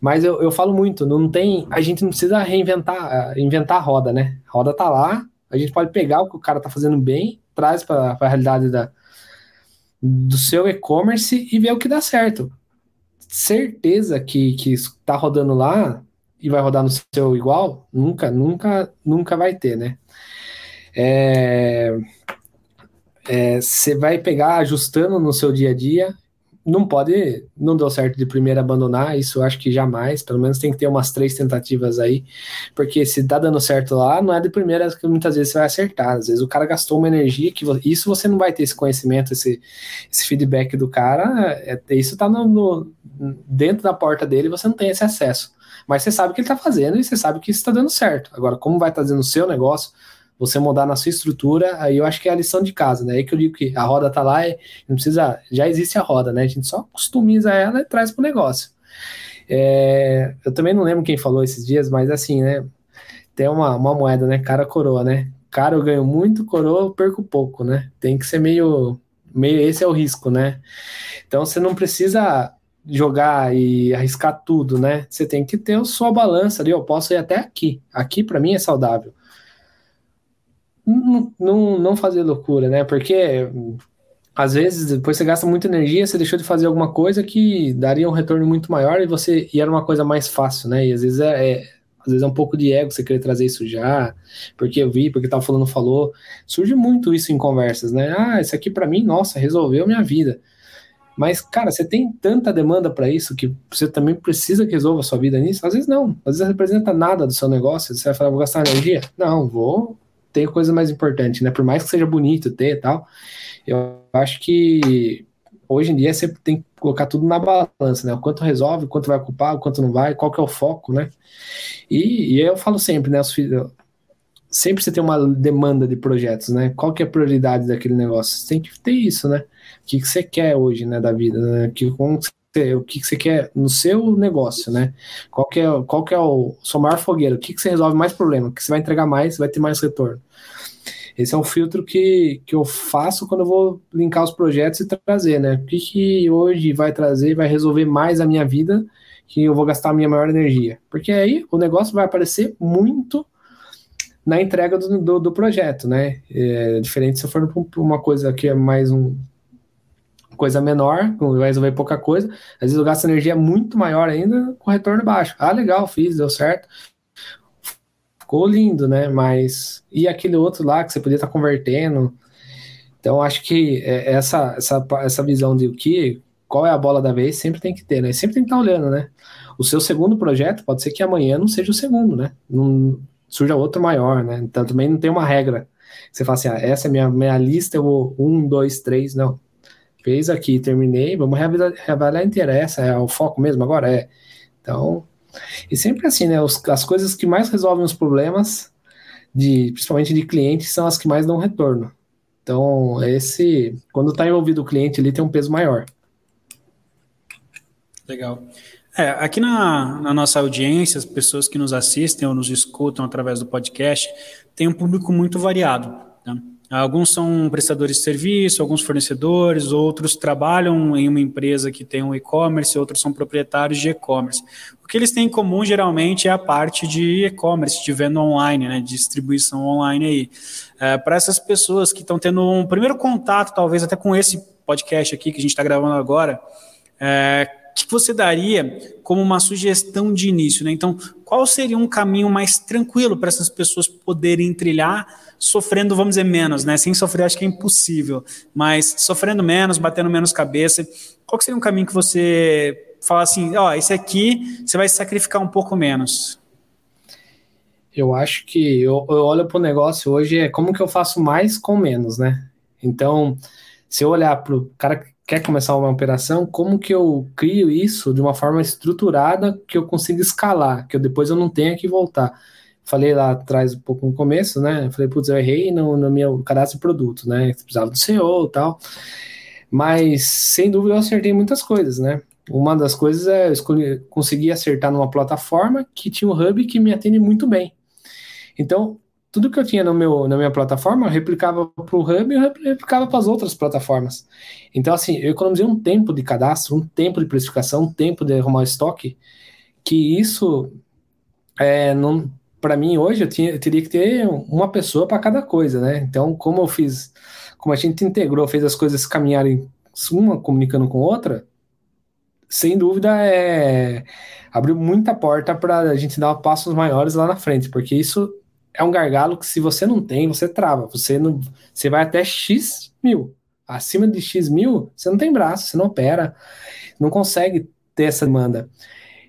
Mas eu, eu falo muito, não tem. A gente não precisa reinventar, inventar a roda, né? A roda tá lá, a gente pode pegar o que o cara tá fazendo bem, traz para a realidade da, do seu e-commerce e ver o que dá certo. Certeza que, que isso tá rodando lá e vai rodar no seu igual? Nunca, nunca, nunca vai ter, né? É você é, vai pegar ajustando no seu dia a dia. Não pode, não deu certo de primeira abandonar, isso eu acho que jamais, pelo menos tem que ter umas três tentativas aí, porque se tá dando certo lá, não é de primeira que muitas vezes você vai acertar, às vezes o cara gastou uma energia que isso você não vai ter esse conhecimento, esse, esse feedback do cara, é, isso tá no, no, dentro da porta dele, você não tem esse acesso, mas você sabe o que ele tá fazendo e você sabe que isso está dando certo. Agora, como vai estar tá fazendo o seu negócio, você mudar na sua estrutura, aí eu acho que é a lição de casa, né? Aí que eu digo que a roda tá lá não precisa, já existe a roda, né? A gente só customiza ela e traz para o negócio. É, eu também não lembro quem falou esses dias, mas assim, né? Tem uma, uma moeda, né? Cara coroa, né? Cara, eu ganho muito, coroa eu perco pouco, né? Tem que ser meio, meio esse é o risco, né? Então você não precisa jogar e arriscar tudo, né? Você tem que ter a sua balança ali. Eu posso ir até aqui. Aqui para mim é saudável não, não fazer loucura, né? Porque às vezes depois você gasta muita energia, você deixou de fazer alguma coisa que daria um retorno muito maior e você e era uma coisa mais fácil, né? E às vezes é, é às vezes é um pouco de ego você querer trazer isso já, porque eu vi, porque tal falando falou. Surge muito isso em conversas, né? Ah, isso aqui para mim, nossa, resolveu minha vida. Mas, cara, você tem tanta demanda para isso que você também precisa que resolva a sua vida nisso? Às vezes não. Às vezes representa nada do seu negócio. Você vai falar, vou gastar energia? Não, vou tem coisa mais importante, né? Por mais que seja bonito ter e tal, eu acho que hoje em dia você tem que colocar tudo na balança, né? O quanto resolve, o quanto vai ocupar, o quanto não vai, qual que é o foco, né? E, e eu falo sempre, né? Sempre você tem uma demanda de projetos, né? Qual que é a prioridade daquele negócio? Você tem que ter isso, né? O que, que você quer hoje, né, da vida, né? Que, como o que, que você quer no seu negócio, né? Qual que é, qual que é o seu maior fogueiro? O que, que você resolve mais problema? O que você vai entregar mais, vai ter mais retorno. Esse é um filtro que, que eu faço quando eu vou linkar os projetos e trazer, né? O que, que hoje vai trazer, vai resolver mais a minha vida, que eu vou gastar a minha maior energia. Porque aí o negócio vai aparecer muito na entrega do, do, do projeto, né? É diferente se for uma coisa que é mais um, coisa menor, vai resolver pouca coisa. Às vezes eu gasto energia muito maior ainda com retorno baixo. Ah, legal, fiz, deu certo. Ficou lindo, né? Mas e aquele outro lá que você podia estar convertendo? Então acho que é, essa, essa, essa visão de o que, qual é a bola da vez, sempre tem que ter, né? Sempre tem que estar olhando, né? O seu segundo projeto pode ser que amanhã não seja o segundo, né? Não surja outro maior, né? Então também não tem uma regra. Você fala assim, ah, essa é minha, minha lista, eu vou um, dois, três, não fez aqui, terminei, vamos reavaliar inteira. Essa é o foco mesmo agora? É. Então, e sempre assim, né? Os, as coisas que mais resolvem os problemas, de, principalmente de clientes, são as que mais dão retorno. Então, esse, quando está envolvido o cliente, ele tem um peso maior. Legal. É, aqui na, na, nossa audiência, as pessoas que nos assistem ou nos escutam através do podcast, tem um público muito variado. Tá? Alguns são prestadores de serviço, alguns fornecedores, outros trabalham em uma empresa que tem um e-commerce, outros são proprietários de e-commerce. O que eles têm em comum geralmente é a parte de e-commerce, de venda online, né, distribuição online aí. É, Para essas pessoas que estão tendo um primeiro contato, talvez até com esse podcast aqui que a gente está gravando agora, é, que você daria como uma sugestão de início? Né? Então, qual seria um caminho mais tranquilo para essas pessoas poderem trilhar, sofrendo, vamos dizer, menos, né? Sem sofrer, acho que é impossível, mas sofrendo menos, batendo menos cabeça. Qual seria um caminho que você fala assim, ó, oh, esse aqui você vai sacrificar um pouco menos? Eu acho que eu, eu olho para o negócio hoje é como que eu faço mais com menos, né? Então, se eu olhar para o cara quer começar uma operação, como que eu crio isso de uma forma estruturada que eu consiga escalar, que eu, depois eu não tenha que voltar. Falei lá atrás um pouco no começo, né? Falei, putz, eu errei no, no meu cadastro de produto, né? Precisava do CEO e tal. Mas, sem dúvida, eu acertei muitas coisas, né? Uma das coisas é eu escolhi, conseguir acertar numa plataforma que tinha um hub que me atende muito bem. Então, tudo que eu tinha no meu, na minha plataforma, eu replicava para o Hub e replicava para as outras plataformas. Então, assim, eu economizei um tempo de cadastro, um tempo de precificação, um tempo de arrumar estoque, que isso, é, para mim, hoje, eu, tinha, eu teria que ter uma pessoa para cada coisa, né? Então, como eu fiz, como a gente integrou, fez as coisas caminharem uma comunicando com outra, sem dúvida, é, abriu muita porta para a gente dar passos maiores lá na frente, porque isso é um gargalo que se você não tem, você trava. Você não, você vai até X mil. Acima de X mil, você não tem braço, você não opera, não consegue ter essa demanda.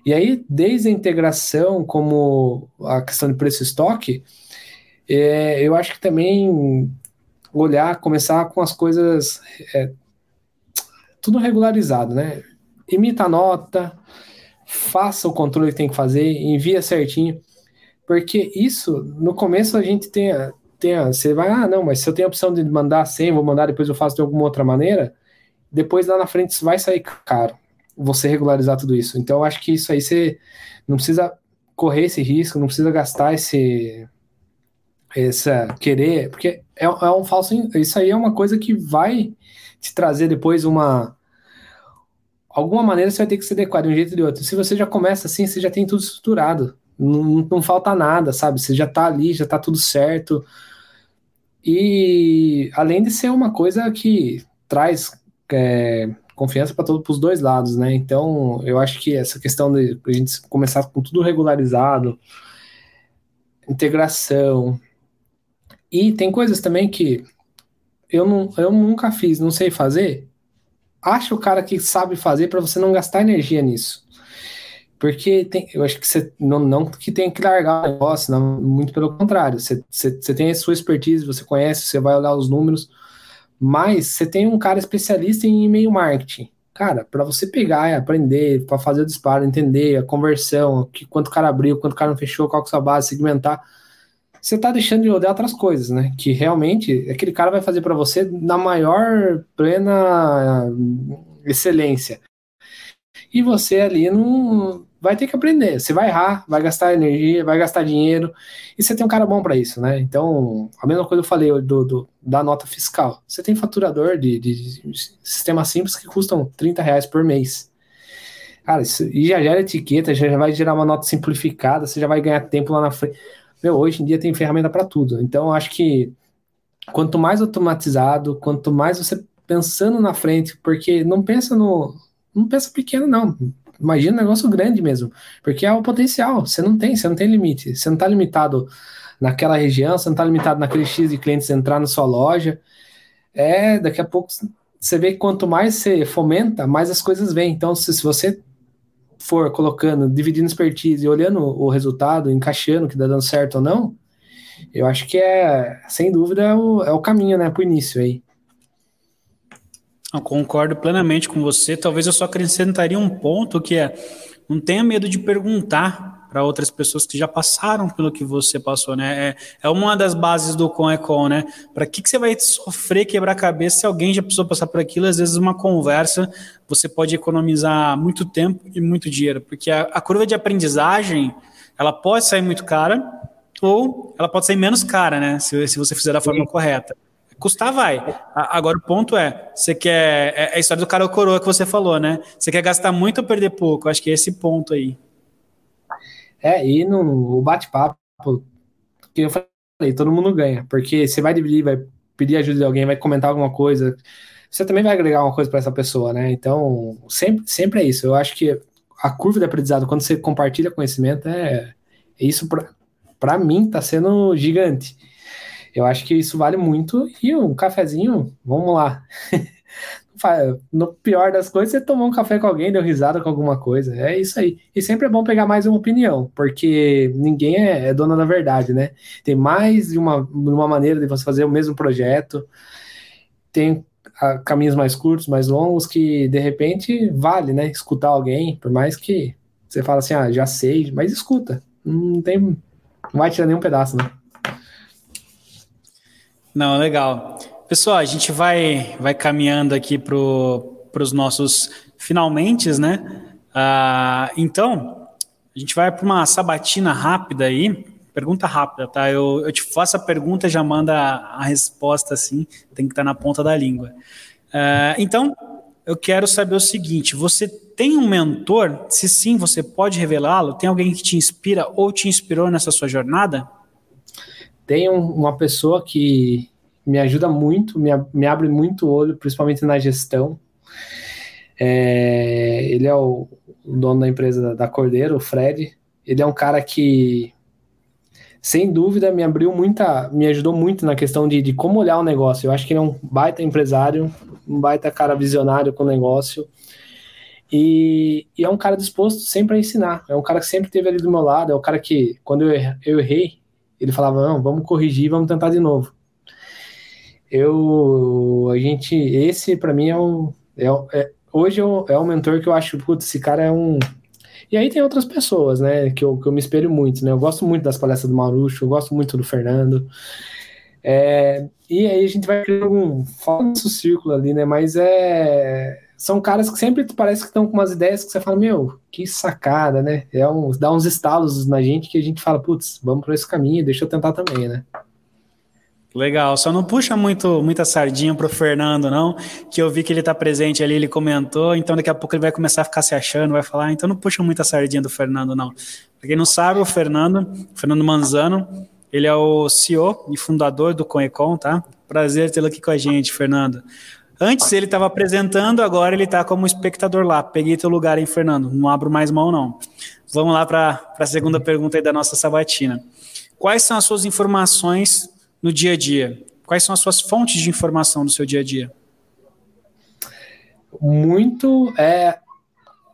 E aí, desde a integração, como a questão de preço estoque, é, eu acho que também olhar, começar com as coisas é, tudo regularizado, né? Imita a nota, faça o controle que tem que fazer, envia certinho. Porque isso, no começo a gente tem, a, tem a, você vai, ah, não, mas se eu tenho a opção de mandar 100, vou mandar, depois eu faço de alguma outra maneira, depois lá na frente isso vai sair caro, você regularizar tudo isso. Então eu acho que isso aí você não precisa correr esse risco, não precisa gastar esse, essa querer, porque é, é um falso, isso aí é uma coisa que vai te trazer depois uma alguma maneira você vai ter que se adequar de um jeito ou de outro. Se você já começa assim, você já tem tudo estruturado não, não falta nada, sabe? Você já tá ali, já tá tudo certo. E além de ser uma coisa que traz é, confiança para os dois lados, né? Então, eu acho que essa questão de a gente começar com tudo regularizado, integração. E tem coisas também que eu, não, eu nunca fiz, não sei fazer. Acha o cara que sabe fazer para você não gastar energia nisso. Porque tem, eu acho que você não, não que tem que largar o negócio, não, muito pelo contrário. Você, você, você tem a sua expertise, você conhece, você vai olhar os números, mas você tem um cara especialista em e-mail marketing. Cara, para você pegar e aprender, para fazer o disparo, entender a conversão, que, quanto o cara abriu, quanto o cara não fechou, qual que é a sua base, segmentar, você tá deixando de olhar outras coisas, né? Que realmente aquele cara vai fazer para você na maior plena excelência. E você ali não vai ter que aprender. Você vai errar, vai gastar energia, vai gastar dinheiro, e você tem um cara bom para isso, né? Então, a mesma coisa eu falei do, do da nota fiscal. Você tem faturador de, de, sistemas simples que custam 30 reais por mês. Cara, isso, e já gera etiqueta, já vai gerar uma nota simplificada, você já vai ganhar tempo lá na frente. Meu, hoje em dia tem ferramenta para tudo. Então, acho que quanto mais automatizado, quanto mais você pensando na frente, porque não pensa no. Não pensa pequeno, não. Imagina um negócio grande mesmo, porque é o potencial, você não tem, você não tem limite, você não está limitado naquela região, você não está limitado naquele X de clientes entrar na sua loja, é, daqui a pouco você vê que quanto mais você fomenta, mais as coisas vêm, então se, se você for colocando, dividindo expertise e olhando o resultado, encaixando que está dando certo ou não, eu acho que é, sem dúvida, é o, é o caminho, né, para o início aí. Eu concordo plenamente com você. Talvez eu só acrescentaria um ponto que é não tenha medo de perguntar para outras pessoas que já passaram pelo que você passou, né? É, é uma das bases do com é com, né? Para que, que você vai sofrer, quebrar a cabeça se alguém já precisou passar por aquilo? Às vezes, uma conversa você pode economizar muito tempo e muito dinheiro, porque a, a curva de aprendizagem ela pode sair muito cara, ou ela pode ser menos cara, né? Se, se você fizer da forma Sim. correta. Custar vai. Agora o ponto é, você quer. É, é a história do cara ou coroa que você falou, né? Você quer gastar muito ou perder pouco? Acho que é esse ponto aí. É, e no bate-papo, que eu falei, todo mundo ganha. Porque você vai dividir, vai pedir ajuda de alguém, vai comentar alguma coisa. Você também vai agregar uma coisa para essa pessoa, né? Então, sempre, sempre é isso. Eu acho que a curva de aprendizado, quando você compartilha conhecimento, é, é isso para mim tá sendo gigante. Eu acho que isso vale muito. E um cafezinho, vamos lá. no pior das coisas, você tomou um café com alguém, deu risada com alguma coisa. É isso aí. E sempre é bom pegar mais uma opinião, porque ninguém é, é dona da verdade, né? Tem mais de uma, uma maneira de você fazer o mesmo projeto. Tem a, caminhos mais curtos, mais longos, que de repente vale, né? Escutar alguém, por mais que você fala assim, ah, já sei, mas escuta. Não tem. Não vai tirar nenhum pedaço, né? Não, legal. Pessoal, a gente vai, vai caminhando aqui para os nossos finalmente, né? Ah, então, a gente vai para uma sabatina rápida aí. Pergunta rápida, tá? Eu, eu te faço a pergunta já manda a, resposta assim, tem que estar tá na ponta da língua. Ah, então, eu quero saber o seguinte: você tem um mentor? Se sim, você pode revelá-lo? Tem alguém que te inspira ou te inspirou nessa sua jornada? Tem uma pessoa que me ajuda muito, me, me abre muito o olho, principalmente na gestão. É, ele é o, o, dono da empresa da Cordeiro, o Fred. Ele é um cara que, sem dúvida, me abriu muita, me ajudou muito na questão de, de como olhar o negócio. Eu acho que ele é um baita empresário, um baita cara visionário com o negócio. E, e, é um cara disposto sempre a ensinar. É um cara que sempre esteve ali do meu lado. É um cara que, quando eu, eu errei, ele falava, não, vamos corrigir, vamos tentar de novo. Eu, a gente, esse para mim é um, é, é, hoje é, é um mentor que eu acho, putz, esse cara é um, e aí tem outras pessoas, né, que eu, que eu me espelho muito, né, eu gosto muito das palestras do Marucho, eu gosto muito do Fernando, é, e aí a gente vai criando um falso círculo ali, né, mas é, são caras que sempre parece que estão com umas ideias que você fala, meu, que sacada, né? É um, dá uns estalos na gente que a gente fala, putz, vamos por esse caminho, deixa eu tentar também, né? Legal, só não puxa muito muita sardinha pro Fernando, não, que eu vi que ele tá presente ali, ele comentou, então daqui a pouco ele vai começar a ficar se achando, vai falar, ah, então não puxa muita sardinha do Fernando, não. Pra quem não sabe, o Fernando, Fernando Manzano, ele é o CEO e fundador do Conecon, tá? Prazer tê-lo aqui com a gente, Fernando. Antes ele estava apresentando, agora ele está como espectador lá. Peguei teu lugar, hein, Fernando? Não abro mais mão, não. Vamos lá para a segunda pergunta aí da nossa sabatina. Quais são as suas informações no dia a dia? Quais são as suas fontes de informação no seu dia a dia? Muito é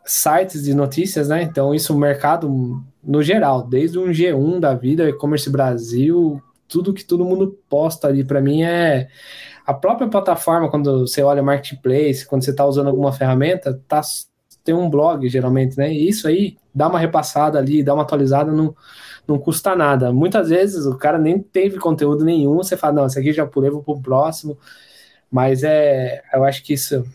sites de notícias, né? Então, isso o mercado no geral, desde um G1 da vida, e-commerce Brasil, tudo que todo mundo posta ali para mim é a própria plataforma, quando você olha marketplace, quando você está usando alguma ferramenta, tá, tem um blog geralmente, né? E isso aí dá uma repassada ali, dá uma atualizada, não, não custa nada. Muitas vezes o cara nem teve conteúdo nenhum, você fala, não, esse aqui já pulei, vou pro próximo. Mas é, eu acho que isso,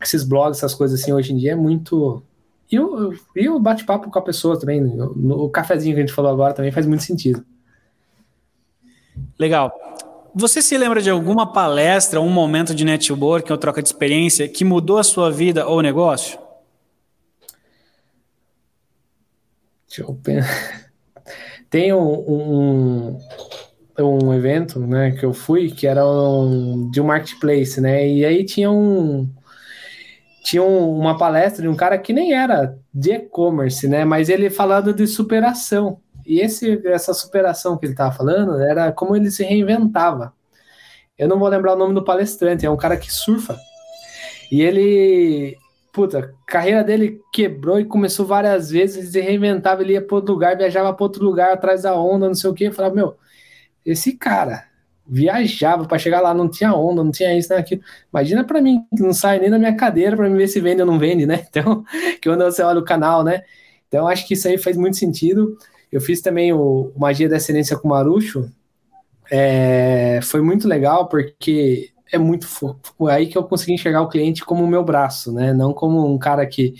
esses blogs, essas coisas assim, hoje em dia é muito. E o, e o bate-papo com a pessoa também, o cafezinho que a gente falou agora também faz muito sentido. Legal. Você se lembra de alguma palestra, um momento de network ou troca de experiência que mudou a sua vida ou negócio? Deixa eu pensar. Tem um, um, um, evento né, que eu fui que era um, de um marketplace, né? E aí tinha um tinha uma palestra de um cara que nem era de e-commerce, né? Mas ele falando de superação. E esse, essa superação que ele estava falando era como ele se reinventava. Eu não vou lembrar o nome do palestrante, é um cara que surfa. E ele, puta, a carreira dele quebrou e começou várias vezes, se reinventava, ele ia para outro lugar, viajava para outro lugar atrás da onda, não sei o que. Eu falava, meu, esse cara viajava para chegar lá, não tinha onda, não tinha isso, aquilo. Imagina para mim, que não sai nem da minha cadeira para ver se vende ou não vende, né? Então, que quando você olha o canal, né? Então, acho que isso aí faz muito sentido. Eu fiz também o Magia da Excelência com o Marucho. É, foi muito legal porque é muito aí que eu consegui enxergar o cliente como o meu braço, né? Não como um cara que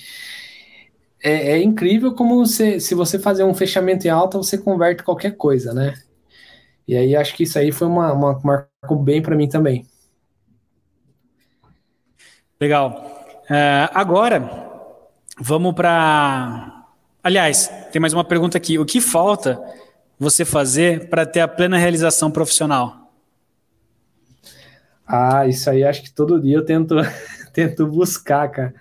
é, é incrível como você, se você fazer um fechamento em alta, você converte qualquer coisa, né? E aí acho que isso aí foi uma, uma marcou bem para mim também. Legal. Uh, agora vamos para. Aliás, tem mais uma pergunta aqui. O que falta você fazer para ter a plena realização profissional? Ah, isso aí acho que todo dia eu tento, tento buscar, cara.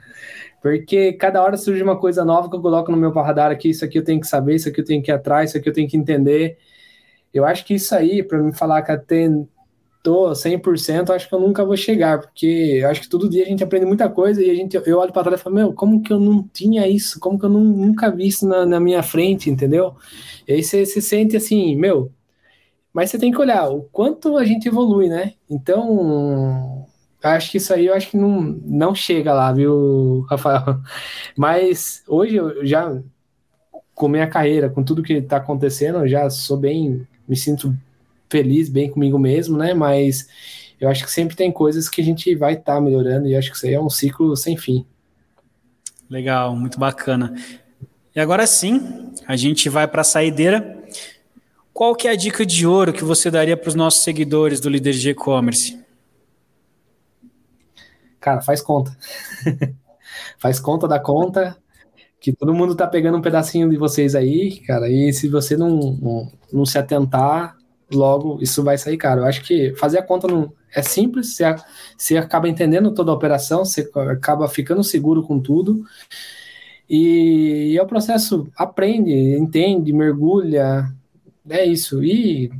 Porque cada hora surge uma coisa nova que eu coloco no meu radar aqui, isso aqui eu tenho que saber, isso aqui eu tenho que ir atrás, isso aqui eu tenho que entender. Eu acho que isso aí, para me falar que até tô 100%, acho que eu nunca vou chegar, porque acho que todo dia a gente aprende muita coisa e a gente, eu olho para trás e falo, meu, como que eu não tinha isso? Como que eu não, nunca vi isso na, na minha frente, entendeu? E aí você se sente assim, meu, mas você tem que olhar o quanto a gente evolui, né? Então, acho que isso aí eu acho que não, não chega lá, viu, Rafael? Mas hoje eu já, com minha carreira, com tudo que está acontecendo, eu já sou bem, me sinto feliz, bem comigo mesmo, né? Mas eu acho que sempre tem coisas que a gente vai estar tá melhorando e acho que isso aí é um ciclo sem fim. Legal, muito bacana. E agora sim, a gente vai para a saideira. Qual que é a dica de ouro que você daria para os nossos seguidores do Líder de E-Commerce? cara, faz conta. faz conta da conta, que todo mundo tá pegando um pedacinho de vocês aí, cara, e se você não, não, não se atentar, logo isso vai sair caro. Eu acho que fazer a conta não é simples, você, você acaba entendendo toda a operação, você acaba ficando seguro com tudo. E, e é o processo, aprende, entende, mergulha, é isso. E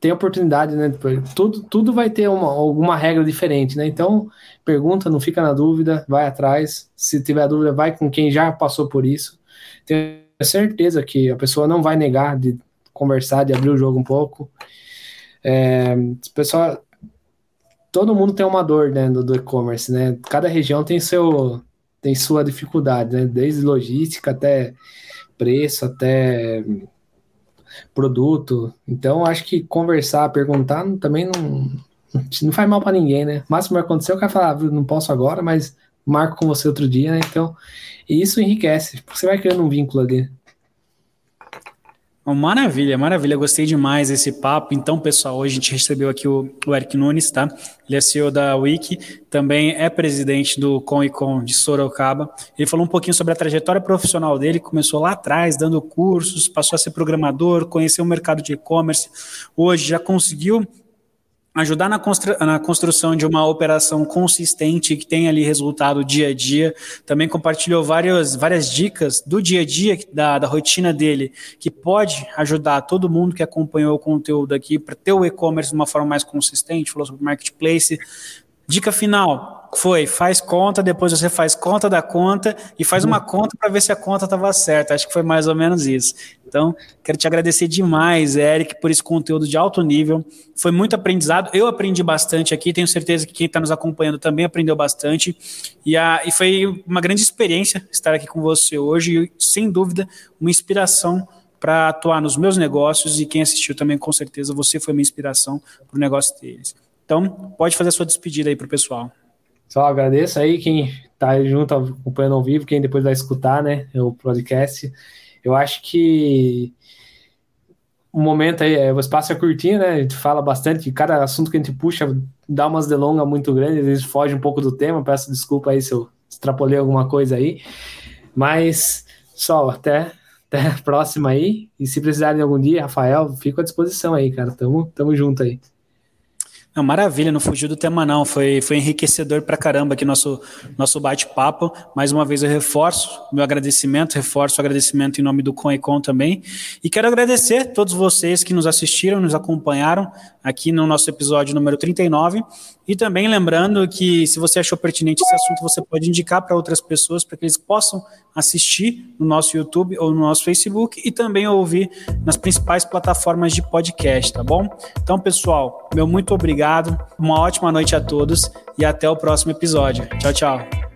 tem oportunidade, né? Tudo, tudo vai ter uma, alguma regra diferente, né? Então, pergunta, não fica na dúvida, vai atrás. Se tiver dúvida, vai com quem já passou por isso. Tenho certeza que a pessoa não vai negar de conversar, de abrir o jogo um pouco. É, pessoal, todo mundo tem uma dor né, do, do e-commerce, né? Cada região tem seu tem sua dificuldade, né? Desde logística até preço, até produto. Então, acho que conversar, perguntar também não, não faz mal para ninguém, né? O máximo que aconteceu, o cara fala, ah, não posso agora, mas marco com você outro dia, né? Então, isso enriquece, porque você vai criando um vínculo ali. Maravilha, maravilha, gostei demais desse papo. Então, pessoal, hoje a gente recebeu aqui o, o Eric Nunes, tá? Ele é CEO da Wiki, também é presidente do Com Com de Sorocaba. Ele falou um pouquinho sobre a trajetória profissional dele, começou lá atrás, dando cursos, passou a ser programador, conheceu o mercado de e-commerce. Hoje já conseguiu ajudar na, constru na, construção de uma operação consistente que tenha ali resultado dia a dia. Também compartilhou várias, várias dicas do dia a dia, da, da rotina dele, que pode ajudar todo mundo que acompanhou o conteúdo aqui para ter o e-commerce de uma forma mais consistente. Falou sobre marketplace. Dica final foi: faz conta, depois você faz conta da conta e faz uma conta para ver se a conta estava certa. Acho que foi mais ou menos isso. Então, quero te agradecer demais, Eric, por esse conteúdo de alto nível. Foi muito aprendizado. Eu aprendi bastante aqui. Tenho certeza que quem está nos acompanhando também aprendeu bastante. E, a, e foi uma grande experiência estar aqui com você hoje. E, sem dúvida, uma inspiração para atuar nos meus negócios. E quem assistiu também, com certeza, você foi uma inspiração para o negócio deles. Então, pode fazer a sua despedida aí para o pessoal. Só agradeço aí quem está junto acompanhando ao vivo, quem depois vai escutar, né, o podcast. Eu acho que o momento aí, é, o espaço é curtinho, né? A gente fala bastante, cada assunto que a gente puxa dá umas delongas muito grandes, às vezes foge um pouco do tema, peço desculpa aí se eu extrapolei alguma coisa aí. Mas só até, até a próxima aí. E se precisarem algum dia, Rafael, fico à disposição aí, cara. Tamo, tamo junto aí. Não, maravilha, não fugiu do tema não, foi, foi enriquecedor pra caramba aqui nosso, nosso bate-papo. Mais uma vez eu reforço meu agradecimento, reforço o agradecimento em nome do Conecon também. E quero agradecer todos vocês que nos assistiram, nos acompanharam aqui no nosso episódio número 39. E também lembrando que se você achou pertinente esse assunto, você pode indicar para outras pessoas para que eles possam assistir no nosso YouTube ou no nosso Facebook e também ouvir nas principais plataformas de podcast, tá bom? Então, pessoal, meu muito obrigado, uma ótima noite a todos e até o próximo episódio. Tchau, tchau.